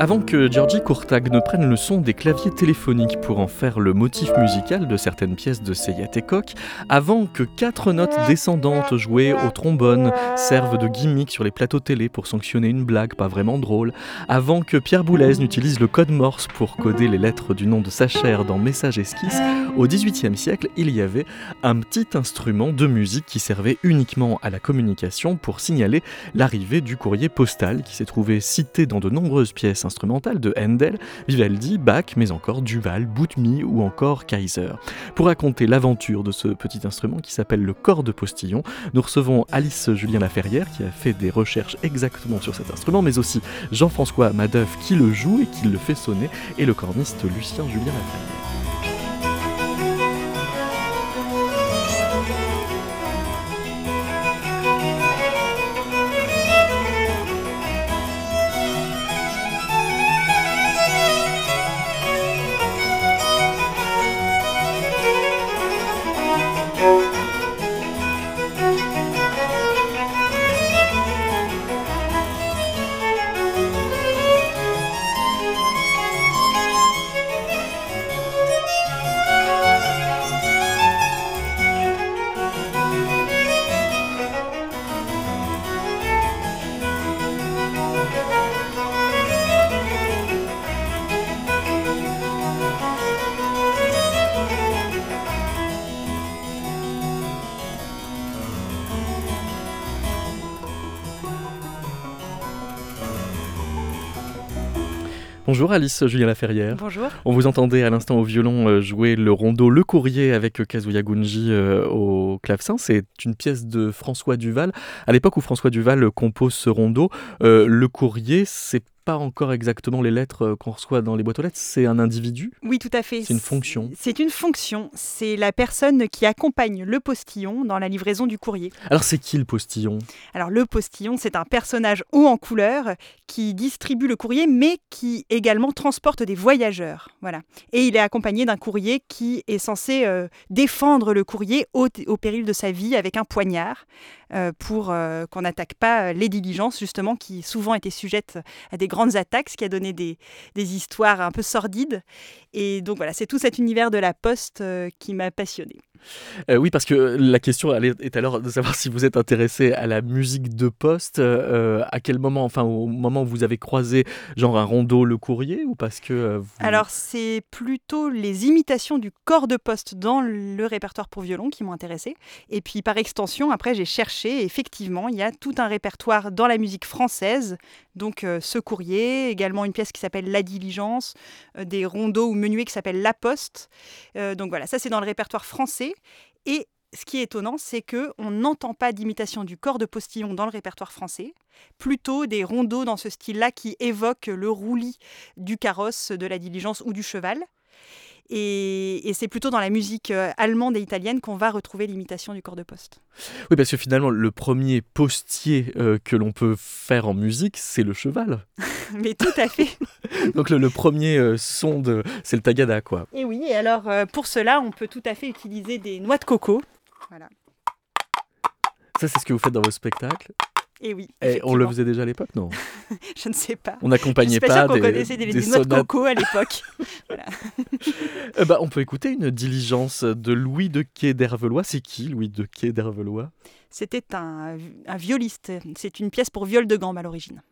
Avant que Georgie Courtag ne prenne le son des claviers téléphoniques pour en faire le motif musical de certaines pièces de Seyat et avant que quatre notes descendantes jouées au trombone servent de gimmick sur les plateaux télé pour sanctionner une blague pas vraiment drôle, avant que Pierre Boulez n'utilise le code Morse pour coder les lettres du nom de sa chair dans Message Esquisse, au XVIIIe siècle, il y avait un petit instrument de musique qui servait uniquement à la communication pour signaler l'arrivée du courrier postal qui s'est trouvé cité dans de nombreuses pièces instrumentale de Handel, Vivaldi, Bach, mais encore Duval, Boutmy ou encore Kaiser. Pour raconter l'aventure de ce petit instrument qui s'appelle le corps de postillon, nous recevons Alice Julien Laferrière qui a fait des recherches exactement sur cet instrument, mais aussi Jean-François Madeuf qui le joue et qui le fait sonner, et le corniste Lucien Julien Laferrière. Bonjour Alice Julien Laferrière. Bonjour. On vous entendait à l'instant au violon euh, jouer le rondeau Le Courrier avec Kazuya Gunji euh, au clavecin. C'est une pièce de François Duval. À l'époque où François Duval compose ce rondeau, euh, Le Courrier, c'est pas encore exactement les lettres euh, qu'on reçoit dans les boîtes aux lettres, c'est un individu Oui, tout à fait. C'est une fonction. C'est une fonction. C'est la personne qui accompagne le postillon dans la livraison du courrier. Alors c'est qui le postillon? Alors le postillon, c'est un personnage haut en couleur qui distribue le courrier, mais qui également transporte des voyageurs. Voilà. Et il est accompagné d'un courrier qui est censé euh, défendre le courrier au, au, péril de sa vie avec un poignard. Euh, pour euh, qu'on n'attaque pas euh, les diligences, justement, qui souvent étaient sujettes à des grandes attaques, ce qui a donné des, des histoires un peu sordides. Et donc voilà, c'est tout cet univers de la poste qui m'a passionnée. Euh, oui, parce que la question est alors de savoir si vous êtes intéressé à la musique de poste, euh, à quel moment, enfin au moment où vous avez croisé genre un rondeau le courrier ou parce que... Euh, alors c'est plutôt les imitations du corps de poste dans le répertoire pour violon qui m'ont intéressé. Et puis par extension, après j'ai cherché, effectivement, il y a tout un répertoire dans la musique française, donc ce courrier, également une pièce qui s'appelle La Diligence, des rondeaux ou menuets qui s'appellent La Poste. donc voilà, ça c'est dans le répertoire français. Et ce qui est étonnant, c'est que on n'entend pas d'imitation du corps de postillon dans le répertoire français, plutôt des rondeaux dans ce style-là qui évoquent le roulis du carrosse, de la diligence ou du cheval. Et, c'est plutôt dans la musique euh, allemande et italienne qu'on va retrouver l'imitation du corps de poste. Oui, parce que finalement, le premier postier euh, que l'on peut faire en musique, c'est le cheval. Mais tout à fait. Donc le, premier euh, son, de, c'est le tagada, quoi. Et oui, et alors pour cela, on peut tout à fait utiliser des noix de coco. Voilà. Ça, c'est ce que vous faites dans vos spectacles et oui. Et on le faisait déjà à l'époque, non Je ne sais pas. On n'accompagnait pas, pas des, connaissait des, des, noix de coco à l'époque. voilà. euh, bah, on peut écouter une diligence de Louis de Quai d'Hervelois. C'est qui Louis de Quai d'Hervelois? C'était un, un violiste. C'est une pièce pour viol de gamme à l'origine.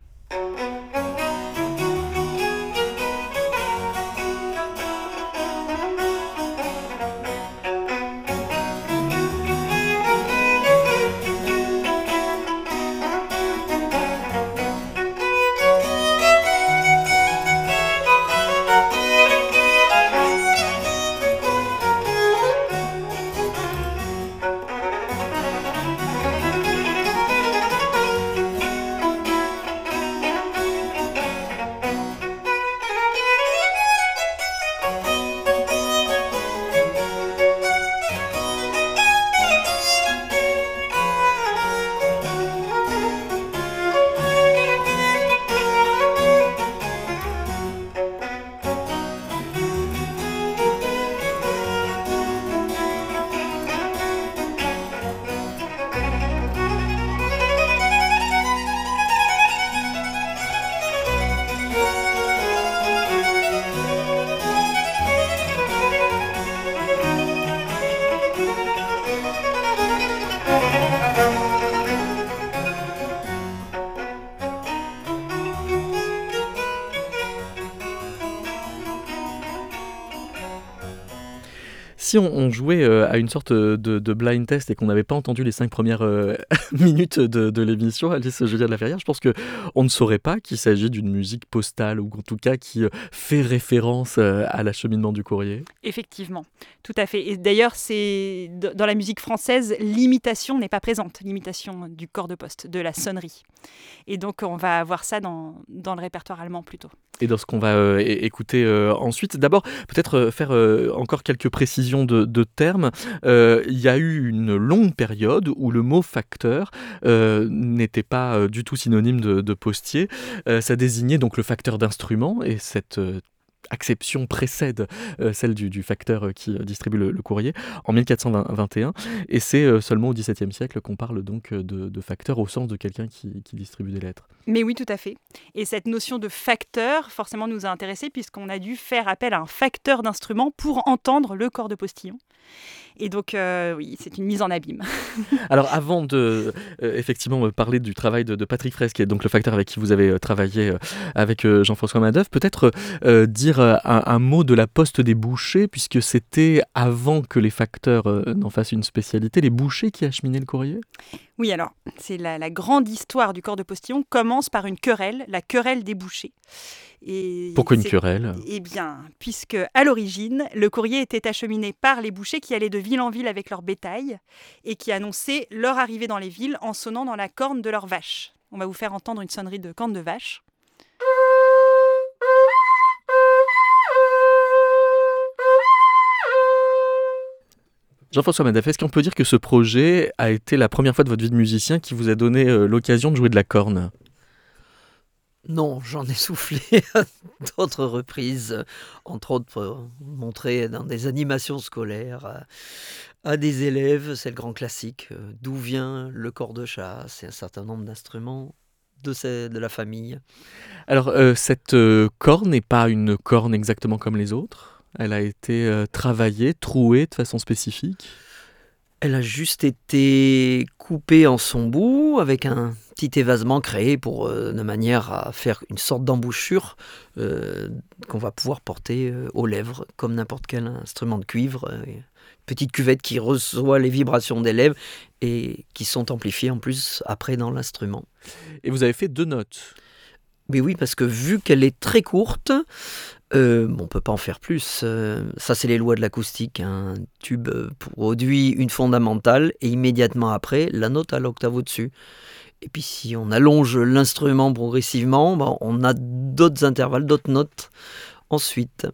À une sorte de, blind test et qu'on n'avait pas entendu les cinq premières euh, minutes de, l'émission, Alice Julia de la Ferrière, je pense qu'on ne saurait pas qu'il s'agit d'une musique postale ou en tout cas qui fait référence à l'acheminement du courrier. Effectivement, tout à fait. Et d'ailleurs, c'est dans la musique française, l'imitation n'est pas présente, l'imitation du corps de poste, de la sonnerie. Et donc, on va avoir ça dans, dans le répertoire allemand plutôt. Et dans ce qu'on va écouter ensuite, d'abord, peut-être faire encore quelques précisions de, termes. Euh, il y a eu une longue période où le mot facteur euh, n'était pas euh, du tout synonyme de, postier. ça désignait donc le facteur d'instrument et cette acception précède celle du, facteur qui distribue le, courrier en 1421 et c'est seulement au XVIIe siècle qu'on parle donc de, facteur au sens de quelqu'un qui, distribue des lettres. Mais oui, tout à fait. Et cette notion de facteur forcément nous a intéressés puisqu'on a dû faire appel à un facteur d'instrument pour entendre le corps de postillon. Et donc, euh, oui, c'est une mise en abîme. Alors, avant de euh, effectivement parler du travail de, Patrick Fraisse, qui est donc le facteur avec qui vous avez euh, travaillé avec Jean-François Madoff, peut-être dire un, mot de la poste des bouchers, puisque c'était avant que les facteurs n'en fassent une spécialité, les bouchers qui acheminaient le courrier? Oui, alors, c'est la, la grande histoire du corps de postillon commence par une querelle, la querelle des bouchers. Pourquoi une querelle Eh bien, puisque à l'origine, le courrier était acheminé par les bouchers qui allaient de ville en ville avec leur bétail et qui annonçaient leur arrivée dans les villes en sonnant dans la corne de leur vache. On va vous faire entendre une sonnerie de corne de vache. Jean-François Madaf, est-ce qu'on peut dire que ce projet a été la première fois de votre vie de musicien qui vous a donné euh, l'occasion de jouer de la corne? Non, j'en ai soufflé à d'autres reprises, entre autres montré dans des animations scolaires à, des élèves, c'est le grand classique, euh, d'où vient le corps de chasse et un certain nombre d'instruments de, de la famille. Alors, euh, cette euh, corne n'est pas une corne exactement comme les autres Elle a été travaillée, trouée de façon spécifique Elle a juste été coupée en son bout avec un petit évasement créé pour, euh, de manière à faire une sorte d'embouchure euh, qu'on va pouvoir porter euh, aux lèvres, comme n'importe quel instrument de cuivre. petite cuvette qui reçoit les vibrations des lèvres et qui sont amplifiées en plus après dans l'instrument. Et vous avez fait deux notes oui, oui, parce que vu qu'elle est très courte, euh, on ne peut pas en faire plus. ça, c'est les lois de l'acoustique. Un tube produit une fondamentale et immédiatement après, la note à l'octave au-dessus. Et puis si on allonge l'instrument progressivement, ben, on a d'autres intervalles, d'autres notes ensuite.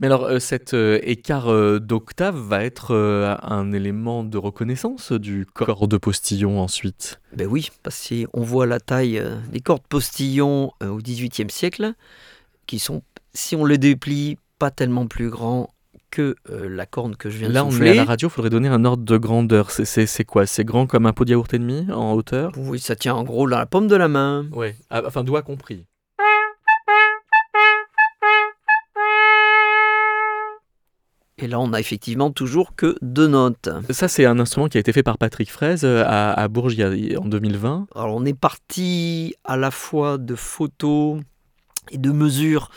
Mais alors euh, cet euh, écart euh, d'octave va être un élément de reconnaissance du corps de postillon ensuite? Ben oui, parce qu'on voit la taille des cordes postillons au XVIIIe siècle, qui sont, si on les déplie, pas tellement plus grands que euh, la corne que je viens de Là, on est à la radio, il faudrait donner un ordre de grandeur. C'est quoi? C'est grand comme un pot de yaourt et demi en hauteur? Oui, ça tient en gros dans la paume de la main. Oui, ah, enfin doigt compris. Et là, on a effectivement toujours que deux notes. Ça, c'est un instrument qui a été fait par Patrick Fraise euh, à, à Bourges en 2020. Alors, on est parti à la fois de photos et de mesures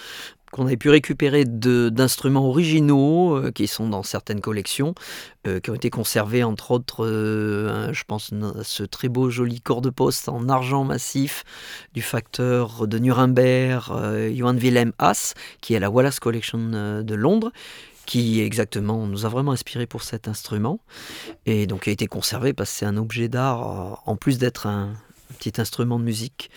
qu'on avait pu récupérer d'instruments originaux euh, qui sont dans certaines collections, euh, qui ont été conservés entre autres, euh, je pense à ce très beau joli corps de poste en argent massif du facteur de Nuremberg, Johann Wilhelm Haas, qui est la Wallace Collection de Londres qui exactement nous a vraiment inspiré pour cet instrument et donc a été conservé parce que c'est un objet d'art en plus d'être un, petit instrument de musique.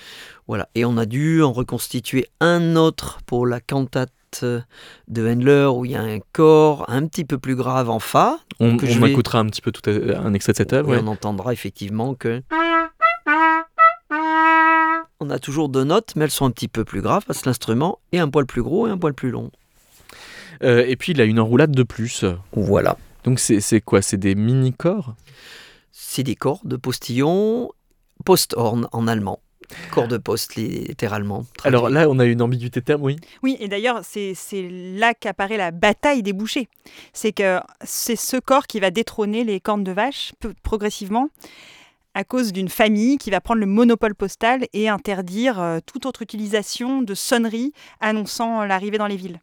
Voilà. Et on a dû en reconstituer un autre pour la cantate de Handler où il y a un corps un petit peu plus grave en Fa. On, on écoutera un petit peu tout un extrait de cette œuvre. On entendra effectivement que. On a toujours deux notes, mais elles sont un petit peu plus graves parce que l'instrument est un poil plus gros et un poil plus long. Euh, et puis il a une enroulade de plus. Voilà. Donc c'est quoi? C'est des mini-corps? C'est des corps de postillon Posthorn en allemand. Corps de poste, littéralement. Alors là, on a une ambiguïté de terme, oui. Oui, et d'ailleurs, c'est là qu'apparaît la bataille des bouchers. C'est que c'est ce corps qui va détrôner les cornes de vache progressivement à cause d'une famille qui va prendre le monopole postal et interdire euh, toute autre utilisation de sonnerie annonçant l'arrivée dans les villes.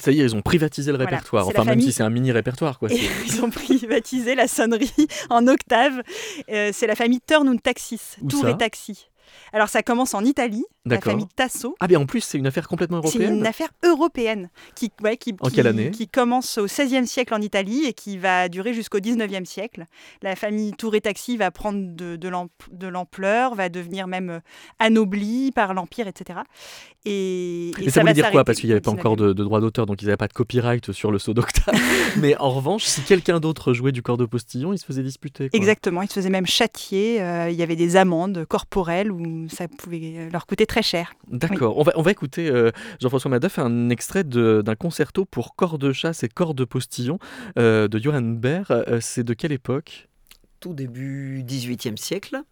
Ça y est, ils ont privatisé le Voilà, répertoire. Enfin, même si c'est un mini répertoire, quoi. Ils ont privatisé la sonnerie en octave. Euh, c'est la famille Turn und Taxis, Tour et Taxi. Alors ça commence en Italie, la famille Tasso. Ah, bien en plus, c'est une affaire complètement C'est européenne. une affaire européenne qui, ouais, qui, En qui- quelle année qui commence au XVIe siècle en Italie et qui va durer jusqu'au XIXe siècle. La famille Tour et Taxi va prendre de, de l'amp- de l'ampleur, va devenir même euh, anoblie par l'Empire, etc. Et, et Mais ça, va voulait dire quoi? Parce qu'il n'y avait pas encore 19e. de, de droit d'auteur, donc ils n'avaient pas de copyright sur le saut d'octave. Mais en revanche, si quelqu'un d'autre jouait du corps de postillon, il se faisait disputer. quoi. Exactement, ils se faisaient même châtier. euh, il y avait des amendes corporelles où ça pouvait leur coûter très cher. D'accord. On, va, on va écouter euh, Jean-François Madoff un extrait de- d'un concerto pour corps de chasse et corps de postillon euh, de Johann Baer. Euh, c'est de quelle époque? Tout début 18e siècle.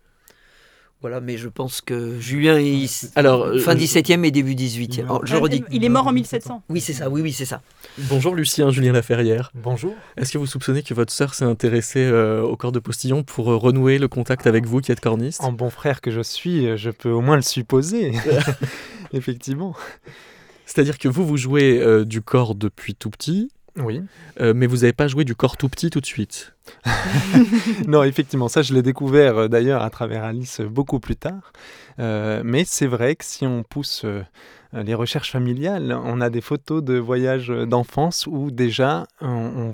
Voilà, mais je pense que Julien est Alors, euh, fin je- 17e et début 18e. Oh, je redis. Il est mort en 1700. Oui, c'est ça, oui, oui, c'est ça. Bonjour Lucien, Julien Laferrière. Bonjour. Est-ce que vous soupçonnez que votre sœur s'est intéressée euh, au corps de postillon pour euh, renouer le contact avec vous qui êtes corniste? En bon frère que je suis, euh, je peux au moins le supposer. Effectivement. C'est-à-dire que vous, vous jouez euh, du corps depuis tout petit, Oui. euh, mais vous n'avez pas joué du corps tout petit tout de suite. Non, effectivement, ça je l'ai découvert euh, d'ailleurs à travers Alice euh, beaucoup plus tard. Euh, mais c'est vrai que si on pousse euh, les recherches familiales, on a des photos de voyages euh, d'enfance où déjà on,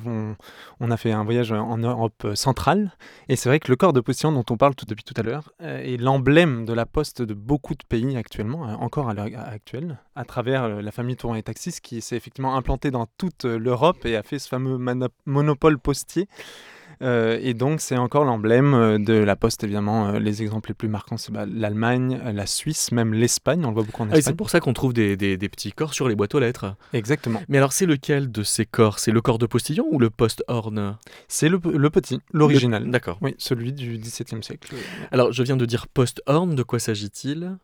on- a fait un voyage en Europe euh, centrale. Et c'est vrai que le corps de postillon dont on parle tout depuis tout à l'heure euh, est l'emblème de la poste de beaucoup de pays actuellement, euh, encore à l'heure actuelle, à travers euh, la famille Touran et Taxis qui s'est effectivement implantée dans toute euh, l'Europe et a fait ce fameux monopole postier. Euh, et donc, c'est encore l'emblème euh, de la Poste, évidemment. Euh, les exemples les plus marquants, c'est bah, l'Allemagne, la Suisse, même l'Espagne. On le voit beaucoup en Ah, et c'est Espagne. pour ça qu'on trouve des, des- des petits corps sur les boîtes aux lettres. Exactement. Mais alors, c'est lequel de ces corps? C'est le corps de postillon ou le post-horn? C'est le, le petit, l'original. Le- D'accord. Oui, celui du XVIIe siècle. Alors, je viens de dire post-horn, de quoi s'agit-il?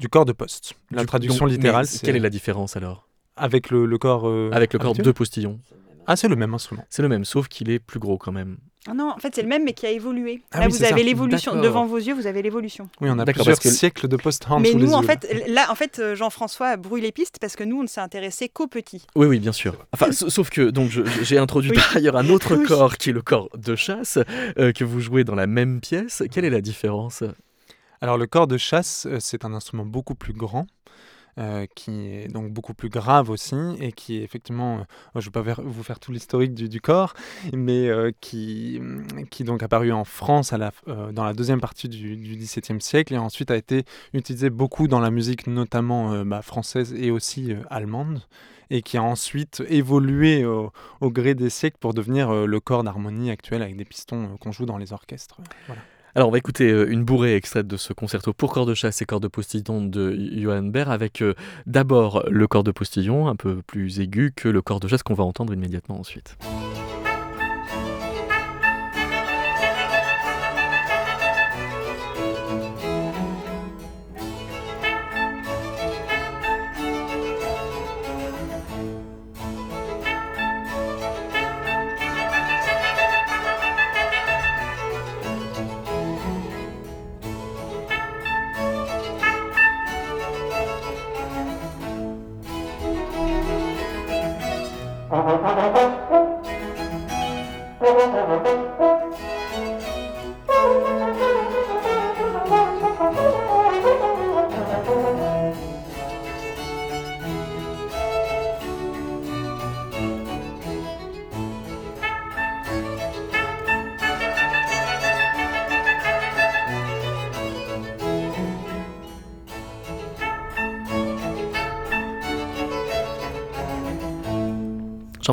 Du corps de poste. La Du- traduction donc, littérale, Quelle c'est est la différence alors? Avec le, le corps. euh, Avec le corps de postillon Ah, c'est le même instrument. C'est le même, sauf qu'il est plus gros quand même. Ah non, en fait, c'est le même, mais qui a évolué. Ah là, oui, vous avez l'évolution. Devant vos yeux, vous avez l'évolution. Oui, on a D'accord, plusieurs parce que- siècles de post-hand Mais sous les nous, en yeux, fait, là, en fait, euh, Jean-François brouille les pistes parce que nous, on ne s'est intéressé qu'aux petits. Oui, oui, bien sûr. Enfin, sa- sauf que donc j'ai introduit Oui. par ailleurs un autre Oui. corps qui est le corps de chasse euh, que vous jouez dans la même pièce. Quelle est la différence? Alors le corps de chasse, euh, c'est un instrument beaucoup plus grand, euh, qui est donc beaucoup plus grave aussi, et qui est effectivement, euh, je ne vais pas vous faire tout l'historique du, du corps, mais euh, qui, hum, qui donc apparu en France à la, dans la deuxième partie du, XVIIe siècle, et ensuite a été utilisé beaucoup dans la musique, notamment bah, française et aussi allemande et qui a ensuite évolué au, gré des siècles pour devenir le corps d'harmonie actuel avec des pistons qu'on joue dans les orchestres. Alors, on va écouter euh, une bourrée extraite de ce concerto pour corps de chasse et corps de postillon de Johann Baer avec euh, d'abord le corps de postillon, un peu plus aigu que le corps de chasse qu'on va entendre immédiatement ensuite.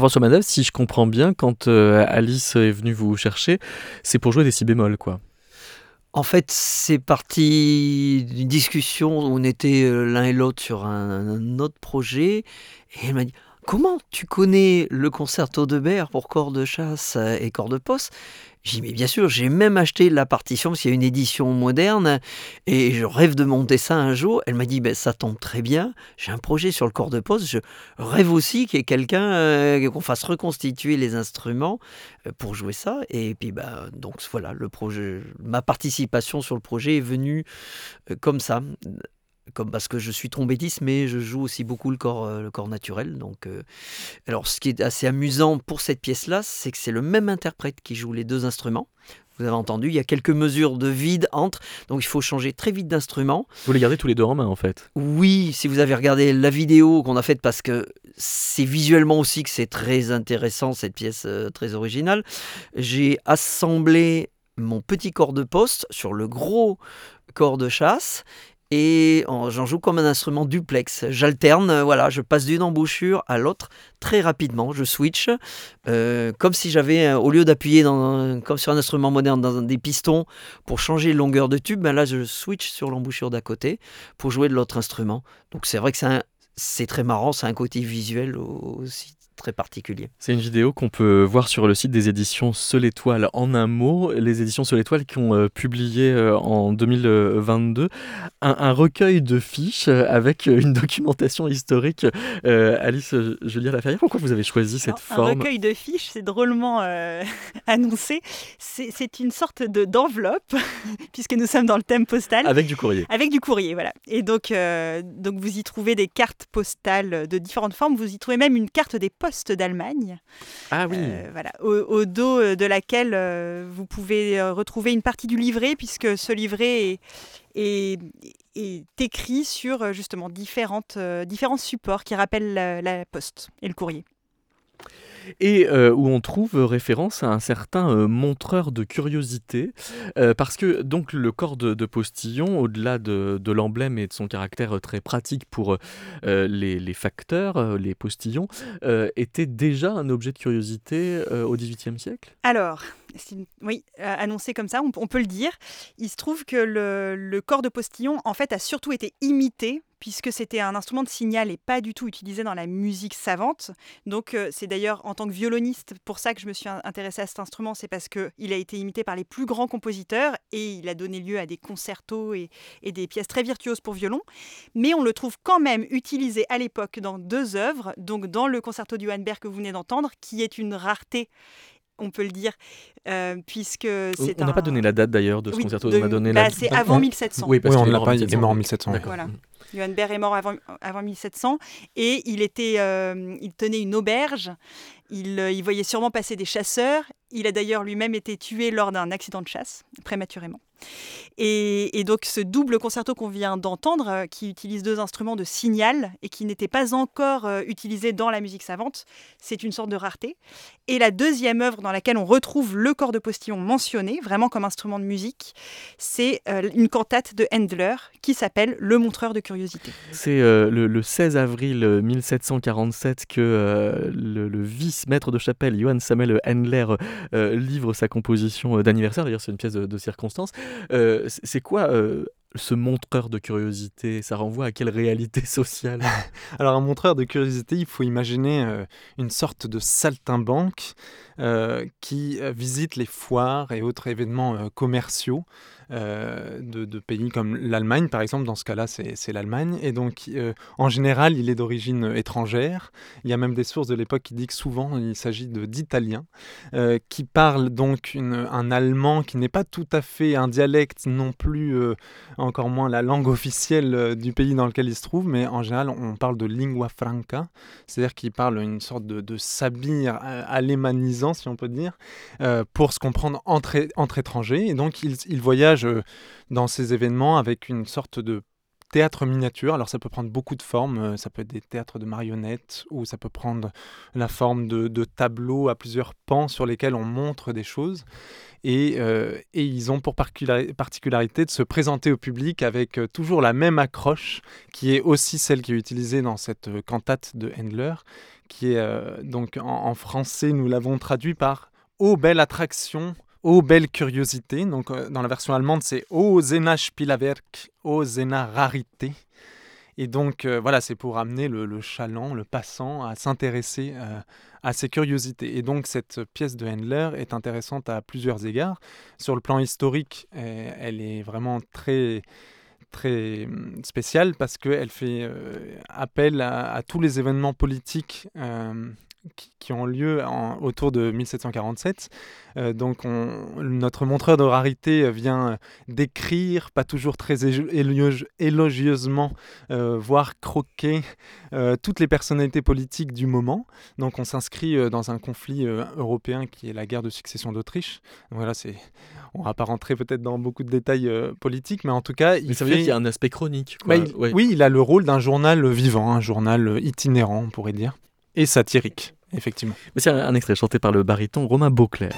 Jean-François Madoff, si je comprends bien, quand euh, Alice est venue vous chercher, c'est pour jouer des si bémols, quoi. En fait, c'est parti d'une discussion où on était euh, l'un et l'autre sur un, un autre projet. Et elle m'a dit Comment tu connais le concerto de Baer pour corps de chasse euh, et corps de poste? J'ai dit Mais bien sûr, j'ai même acheté la partition parce qu'il y a une édition moderne et je rêve de monter ça un jour. Elle m'a dit ben, Ça tombe très bien, j'ai un projet sur le corps de poste. Je rêve aussi qu'il y ait quelqu'un, euh, qu'on fasse reconstituer les instruments euh, pour jouer ça. Et puis, bah, donc voilà, le projet, ma participation sur le projet est venue euh, comme ça. Comme parce que je suis trompettiste, mais je joue aussi beaucoup le corps, le corps naturel. Donc, alors, ce qui est assez amusant pour cette pièce-là, c'est que c'est le même interprète qui joue les deux instruments. Vous avez entendu, il y a quelques mesures de vide entre, donc il faut changer très vite d'instrument. Vous les gardez tous les deux en main en fait Oui, si vous avez regardé la vidéo qu'on a faite, parce que c'est visuellement aussi que c'est très intéressant cette pièce euh, très originale, j'ai assemblé mon petit corps de poste sur le gros corps de chasse et j'en joue comme un instrument duplex. J'alterne, euh, voilà, je passe d'une embouchure à l'autre très rapidement, je switch, euh, comme si j'avais, au lieu d'appuyer comme sur un instrument moderne dans des pistons pour changer de longueur de tube, ben là je switch sur l'embouchure d'à côté pour jouer de l'autre instrument. Donc c'est vrai que c'est très marrant, c'est un côté visuel aussi très particulier. C'est une vidéo qu'on peut voir sur le site des éditions Seul Étoile en un mot. Les éditions Seul Étoile qui ont euh, publié euh, en 2022 un, recueil de fiches avec une documentation historique. Euh, Alice Julia Laferrière, pourquoi vous avez choisi cette forme Un recueil de fiches, c'est drôlement annoncé. C'est une sorte d'enveloppe, puisque nous sommes dans le thème postal. Avec du courrier. Avec du courrier, voilà. Et donc, donc vous y trouvez des cartes postales de différentes formes. Vous y trouvez même une carte des postes d'Allemagne. Ah oui. Euh, voilà, au, dos euh, de laquelle euh, vous pouvez retrouver une partie du livret, puisque ce livret est, est, écrit sur justement différentes, différents supports qui rappellent la poste et le courrier et euh, où on trouve référence à un certain euh, montreur de curiosité, euh, parce que donc le corps de, postillon, au-delà de, l'emblème et de son caractère très pratique pour les, facteurs, les postillons, était déjà un objet de curiosité au XVIIIe siècle? Alors, oui, annoncé comme ça, on, peut le dire. Il se trouve que le, corps de postillon, en fait, a surtout été imité puisque c'était un instrument de signal et pas du tout utilisé dans la musique savante. Donc euh, c'est d'ailleurs en tant que violoniste pour ça que je me suis intéressée à cet instrument, c'est parce qu'il a été imité par les plus grands compositeurs et il a donné lieu à des concertos et, des pièces très virtuoses pour violon. Mais on le trouve quand même utilisé à l'époque dans deux œuvres, donc dans le concerto du Berg que vous venez d'entendre, qui est une rareté on peut le dire, euh, puisque c'est On n'a pas donné la date d'ailleurs de ce concerto, on a donné bah, C'est avant 1700. Oui, parce qu'il est mort en 1700. Voilà. Johann Baer est mort avant, avant 1700 et il, était, euh, il tenait une auberge. Il, euh, il voyait sûrement passer des chasseurs. Il a d'ailleurs lui-même été tué lors d'un accident de chasse, prématurément. Et, donc ce double concerto qu'on vient d'entendre, euh, qui utilise deux instruments de signal et qui n'était pas encore euh, utilisé dans la musique savante, c'est une sorte de rareté. Et la deuxième œuvre dans laquelle on retrouve le corps de postillon mentionné, vraiment comme instrument de musique, c'est euh, une cantate de Handler qui s'appelle Le montreur de curiosité. C'est le, 16 avril 1747 que le, vice-maître de chapelle, Johann Samuel Handler, livre sa composition d'anniversaire. D'ailleurs, c'est une pièce de circonstance. Euh, c'est quoi euh, ce montreur de curiosité? Ça renvoie à quelle réalité sociale? Alors un montreur de curiosité, il faut imaginer euh, une sorte de saltimbanque qui visite les foires et autres événements commerciaux euh, de, pays comme l'Allemagne, par exemple. Dans ce cas-là, c'est l'Allemagne. Et donc, euh, en général, il est d'origine étrangère. Il y a même des sources de l'époque qui disent que souvent, il s'agit d'Italiens, euh, qui parlent donc un allemand qui n'est pas tout à fait un dialecte non plus, encore moins la langue officielle du pays dans lequel il se trouve, mais en général, on parle de lingua franca, c'est-à-dire qu'il parle une sorte de, de sabir alémanisant, si on peut dire, pour se comprendre entre, entre étrangers. Et donc, il, il voyage euh, dans ces événements avec une sorte de théâtre miniature. Alors ça peut prendre beaucoup de formes, euh, ça peut être des théâtres de marionnettes ou ça peut prendre la forme de, tableaux à plusieurs pans sur lesquels on montre des choses. Et, euh, ils ont pour particularité de se présenter au public avec toujours la même accroche qui est aussi celle qui est utilisée dans cette cantate de Handler, qui est donc en, français, nous l'avons traduit par Ô belle attraction, Oh belle curiosité, donc euh, dans la version allemande c'est Oh Zena Spielwerk, Oh Zena Rarité. Et donc euh, voilà, c'est pour amener le, chaland, le passant à s'intéresser euh, à ces curiosités. Et donc cette pièce de Handler est intéressante à plusieurs égards. Sur le plan historique, elle est vraiment très très hum, spéciale parce qu'elle fait appel à, tous les événements politiques qui, qui ont lieu autour de 1747. Euh, donc notre montreur de rarité vient décrire, pas toujours très élogieusement, euh, voire croquer toutes les personnalités politiques du moment. Donc on s'inscrit dans un conflit européen qui est la guerre de succession d'Autriche. Voilà, c'est on va pas rentrer peut-être dans beaucoup de détails politiques, mais en tout cas, il ça veut dire qu'il y a un aspect chronique. Bah, oui, il a le rôle d'un journal vivant, un journal itinérant, on pourrait dire, et satirique, effectivement. C'est un extrait chanté par le baryton Romain Beauclerc.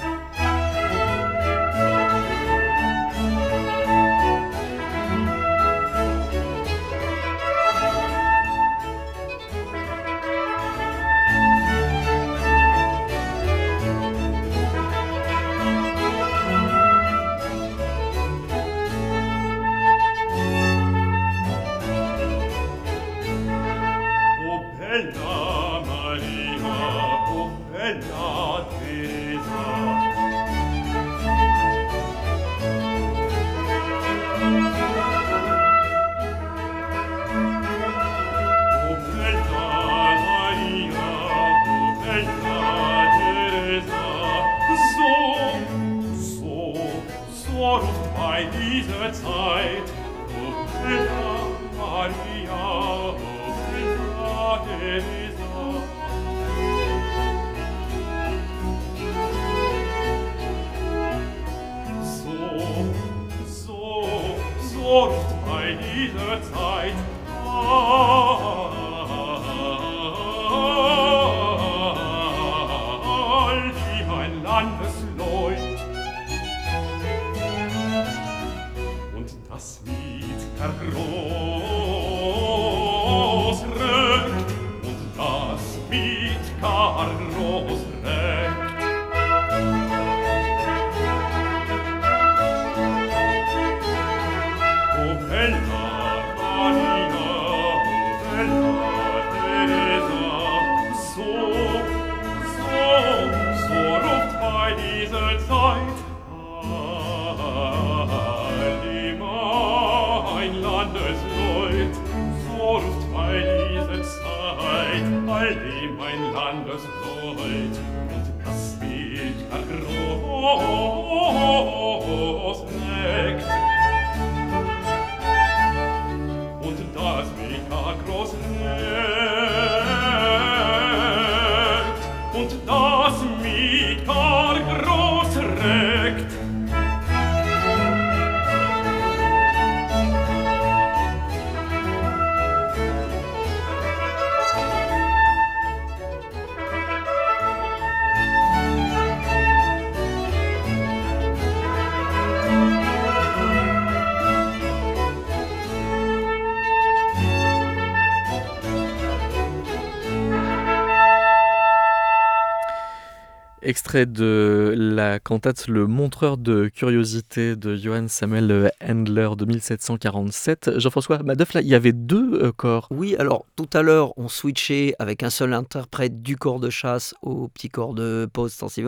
Extrait de la cantate Le Montreur de curiosité de Johann Samuel Handler de 1747. Jean-François Madoff, là, il y avait deux euh, corps. Oui, alors tout à l'heure, on switchait avec un seul interprète du corps de chasse au petit corps de pause si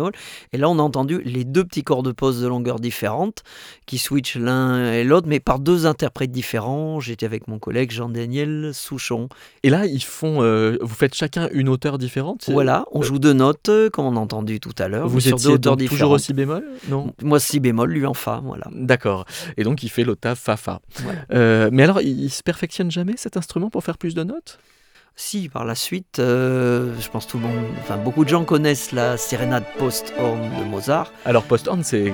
Et là, on a entendu les deux petits corps de pause de longueur différente qui switchent l'un et l'autre, mais par deux interprètes différents. J'étais avec mon collègue Jean-Daniel Souchon. Et là, ils font, euh, vous faites chacun une hauteur différente Voilà, on joue deux notes, comme on a entendu tout à l'heure. Vous sur étiez donc toujours au si bémol Non? Moi si bémol, lui en fa, voilà. D'accord. Et donc il fait l'octave fa fa. Euh, mais alors il, se perfectionne jamais cet instrument pour faire plus de notes? Si, par la suite, euh, je pense tout le monde, enfin beaucoup de gens connaissent la sérénade post-horn de Mozart. Alors post-horn, c'est,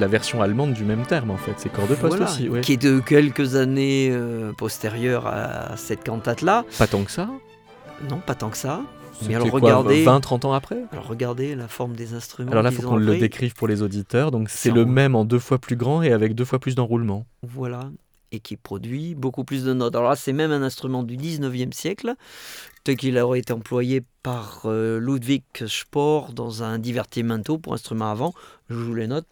la version allemande du même terme en fait, c'est corps de poste aussi. Qui est de quelques années euh, postérieures à cette cantate-là. Pas tant que ça? Non, pas tant que ça. Mais alors regardez 20-30 ans après Alors regardez la forme des instruments. Alors là, il faut qu'on le décrive pour les auditeurs. Donc c'est le même en deux fois plus grand et avec deux fois plus d'enroulement. Voilà, et qui produit beaucoup plus de notes. Alors là, c'est même un instrument du 19e siècle, tel qu'il aurait été employé par euh, Ludwig Spohr dans un divertimento pour instrument avant. Je joue les notes.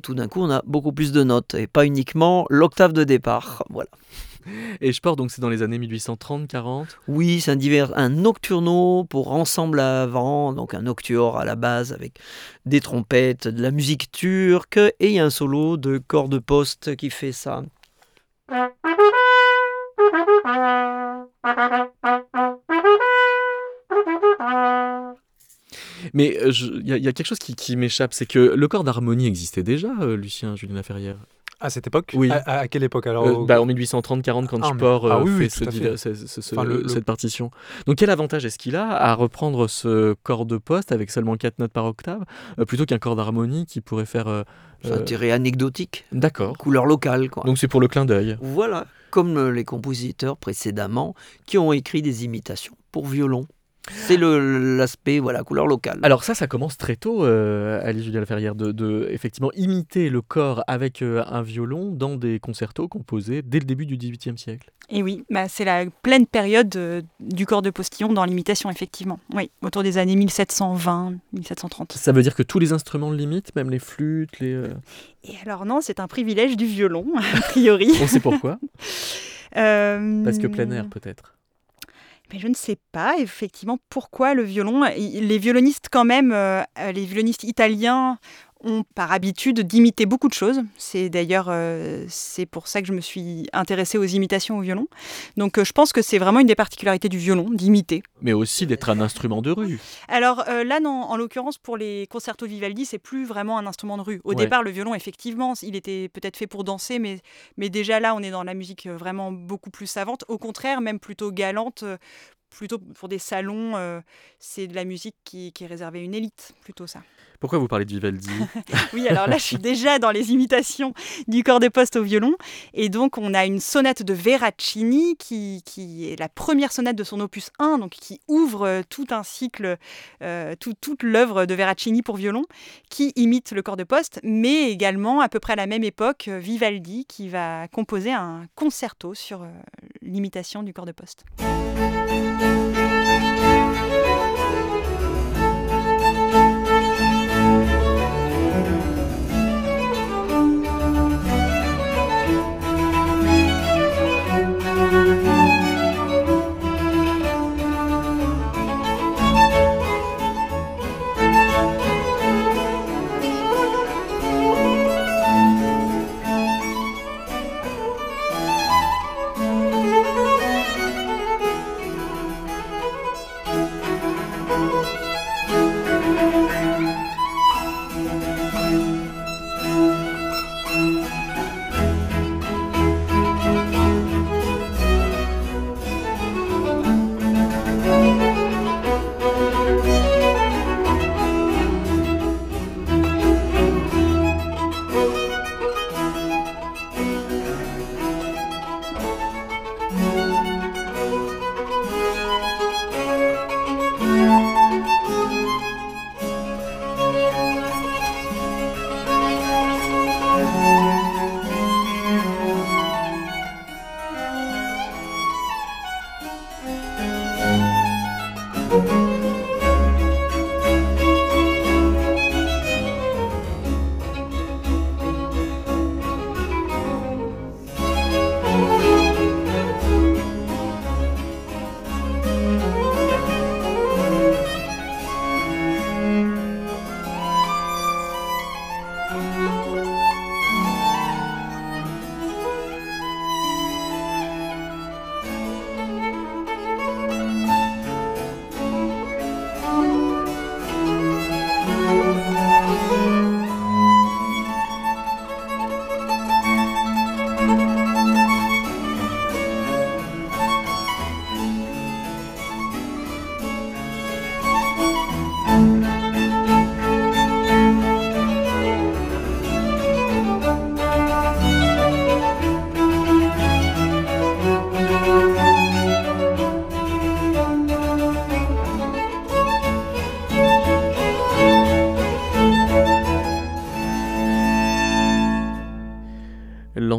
Tout d'un coup, on a beaucoup plus de notes et pas uniquement l'octave de départ. Voilà. Et Sport, donc c'est dans les années 1830, 40 Oui, c'est un, divers, un nocturno pour ensemble avant, donc un nocturne à la base avec des trompettes, de la musique turque et il y a un solo de corps de poste qui fait ça. Mais euh, il y, a- il y a quelque chose qui, qui m'échappe, c'est que le corps d'harmonie existait déjà, euh, Lucien Julien Laferrière. À cette époque? Oui. À, quelle époque alors Euh, bah, en 1830-40, quand Ah, mais- Sport ah oui, fait, tout ce à fait. diva- ce- ce- ce- Enfin, le- le- cette partition. Donc quel avantage est-ce qu'il a à reprendre ce corps de poste avec seulement 4 notes par octave, euh, plutôt qu'un corps d'harmonie qui pourrait faire... euh, C'est euh, intérêt anecdotique, D'accord. couleur locale. Quoi. Donc c'est pour le clin d'œil. Voilà, comme les compositeurs précédemment qui ont écrit des imitations pour violon. C'est le- l'aspect, voilà, couleur locale. Alors ça, ça commence très tôt, euh, Alice Julien Laferrière, de, de effectivement imiter le corps avec euh, un violon dans des concertos composés dès le début du XVIIIe siècle. Et oui, bah, c'est la pleine période euh, du corps de postillon dans l'imitation, effectivement. Oui, autour des années 1720, 1730. Ça veut dire que tous les instruments limitent, même les flûtes, les... euh, Et alors non, c'est un privilège du violon, a priori. On sait pourquoi Euh, Parce que plein air peut-être. Mais je ne sais pas effectivement pourquoi le violon. Les violonistes quand même, euh, euh, les violonistes italiens ont par habitude d'imiter beaucoup de choses. C'est d'ailleurs euh, c'est pour ça que je me suis intéressée aux imitations au violon. Donc euh, je pense que c'est vraiment une des particularités du violon d'imiter. Mais aussi d'être un instrument de rue. Alors euh, là, non, en l'occurrence, pour les concertos de Vivaldi, c'est plus vraiment un instrument de rue. Au Ouais. départ, le violon, effectivement, il était peut-être fait pour danser, mais, mais déjà là, on est dans la musique vraiment beaucoup plus savante. Au contraire, même plutôt galante, plutôt pour des salons, euh, c'est de la musique qui, qui est réservée à une élite, plutôt ça. Pourquoi vous parlez de Vivaldi Oui, alors là, je suis déjà dans les imitations du corps de poste au violon. Et donc, on a une sonate de Veracini qui, qui est la première sonate de son opus 1, donc qui ouvre euh, tout un cycle, euh, tout- toute l'œuvre de Veracini pour violon, qui imite le corps de poste, mais également, à peu près à la même époque, Vivaldi qui va composer un concerto sur euh, l'imitation du corps de poste. Música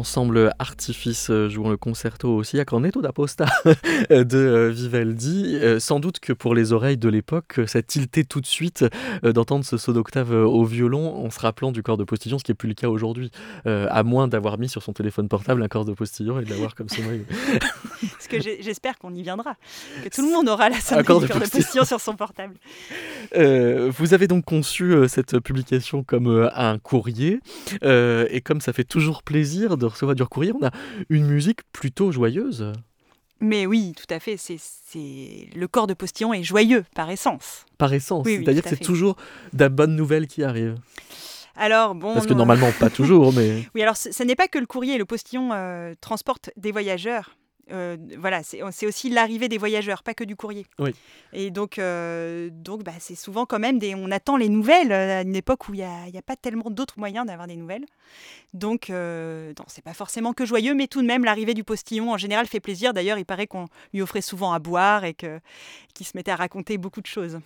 L'ensemble Artifice euh, jouant le concerto aussi à Cornetto da Posta de euh, Vivaldi. Euh, Sans doute que pour les oreilles de l'époque, ça tiltait tout de suite euh, d'entendre ce saut d'octave euh, au violon en se rappelant du corps de postillon, ce qui n'est plus le cas aujourd'hui. Euh, à moins d'avoir mis sur son téléphone portable un corps de postillon et de l'avoir comme sonnerie. Parce que j'espère qu'on y viendra, que tout le monde aura la sonnerie corps de corps de postillon. sur son portable. Euh, vous avez donc conçu euh, cette publication comme euh, un courrier, euh, et comme ça fait toujours plaisir de recevoir du courrier, on a une musique plutôt joyeuse. Mais oui, tout à fait. C'est, Le corps de postillon est joyeux par essence. Par essence, c'est-à-dire que c'est toujours de bonnes nouvelles qui arrivent. Alors bon. Parce que normalement, pas toujours, mais. Oui, alors ce n'est pas que le courrier et le postillon euh, transportent des voyageurs. Euh, voilà, c'est aussi l'arrivée des voyageurs, pas que du courrier. Oui. Et donc, euh, donc bah, c'est souvent quand même des. On attend les nouvelles à une époque où il n'y a, a, pas tellement d'autres moyens d'avoir des nouvelles. Donc, euh, non, c'est pas forcément que joyeux, mais tout de même, l'arrivée du postillon en général fait plaisir. D'ailleurs, il paraît qu'on lui offrait souvent à boire et qu'il se mettait à raconter beaucoup de choses.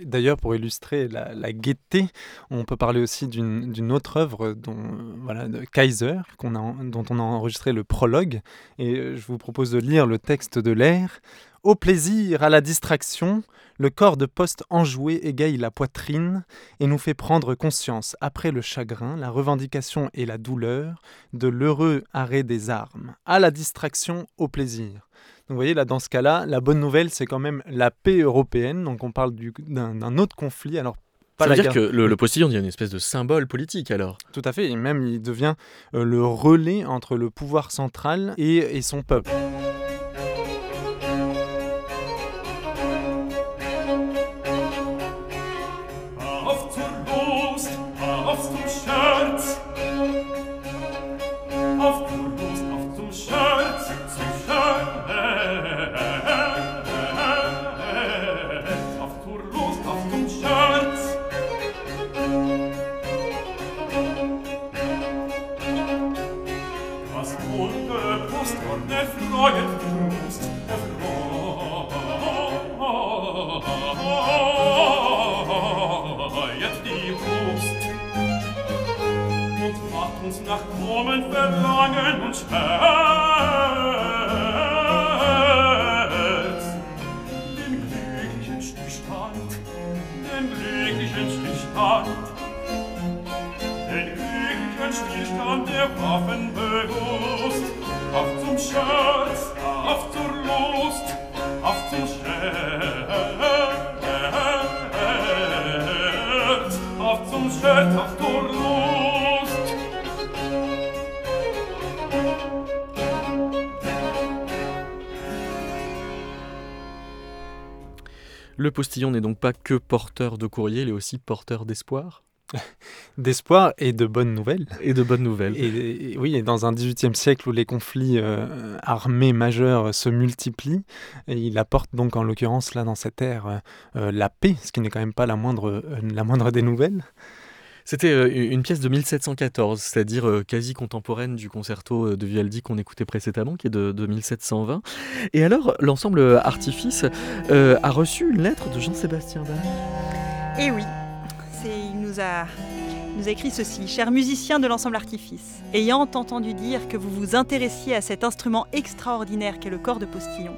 D'ailleurs, pour illustrer la, gaieté, on peut parler aussi d'une autre œuvre dont, voilà, de Kaiser, a, dont on a enregistré le prologue. Et je vous propose de lire le texte de l'air. Au plaisir, à la distraction, le corps de poste enjoué égaye la poitrine et nous fait prendre conscience, après le chagrin, la revendication et la douleur, de l'heureux arrêt des armes. À la distraction, au plaisir. Donc vous voyez, là, dans ce cas-là, la bonne nouvelle, c'est quand même la paix européenne. Donc on parle d'un autre conflit. Alors ça veut dire que le, postillon devient une espèce de symbole politique alors Tout à fait, et même il devient euh, le relais entre le pouvoir central et son peuple. Le postillon n'est donc pas que porteur de courrier, il est aussi porteur d'espoir D'espoir et de bonnes nouvelles. Et de bonnes nouvelles. Et, oui, et dans un XVIIIe siècle où les conflits euh, armés majeurs se multiplient, il apporte donc en l'occurrence là dans cette ère euh, euh, la paix, ce qui n'est quand même pas la moindre, la moindre des nouvelles. C'était euh, une pièce de 1714, c'est-à-dire euh, quasi contemporaine du concerto euh, de Vivaldi qu'on écoutait précédemment, qui est de, 1720. Et alors, l'ensemble Artifice a reçu une lettre de Jean-Sébastien Bach. Eh oui, il nous a, nous a écrit ceci. Cher musicien de l'ensemble Artifice, ayant entendu dire que vous vous intéressiez à cet instrument extraordinaire qu'est le corps de postillon,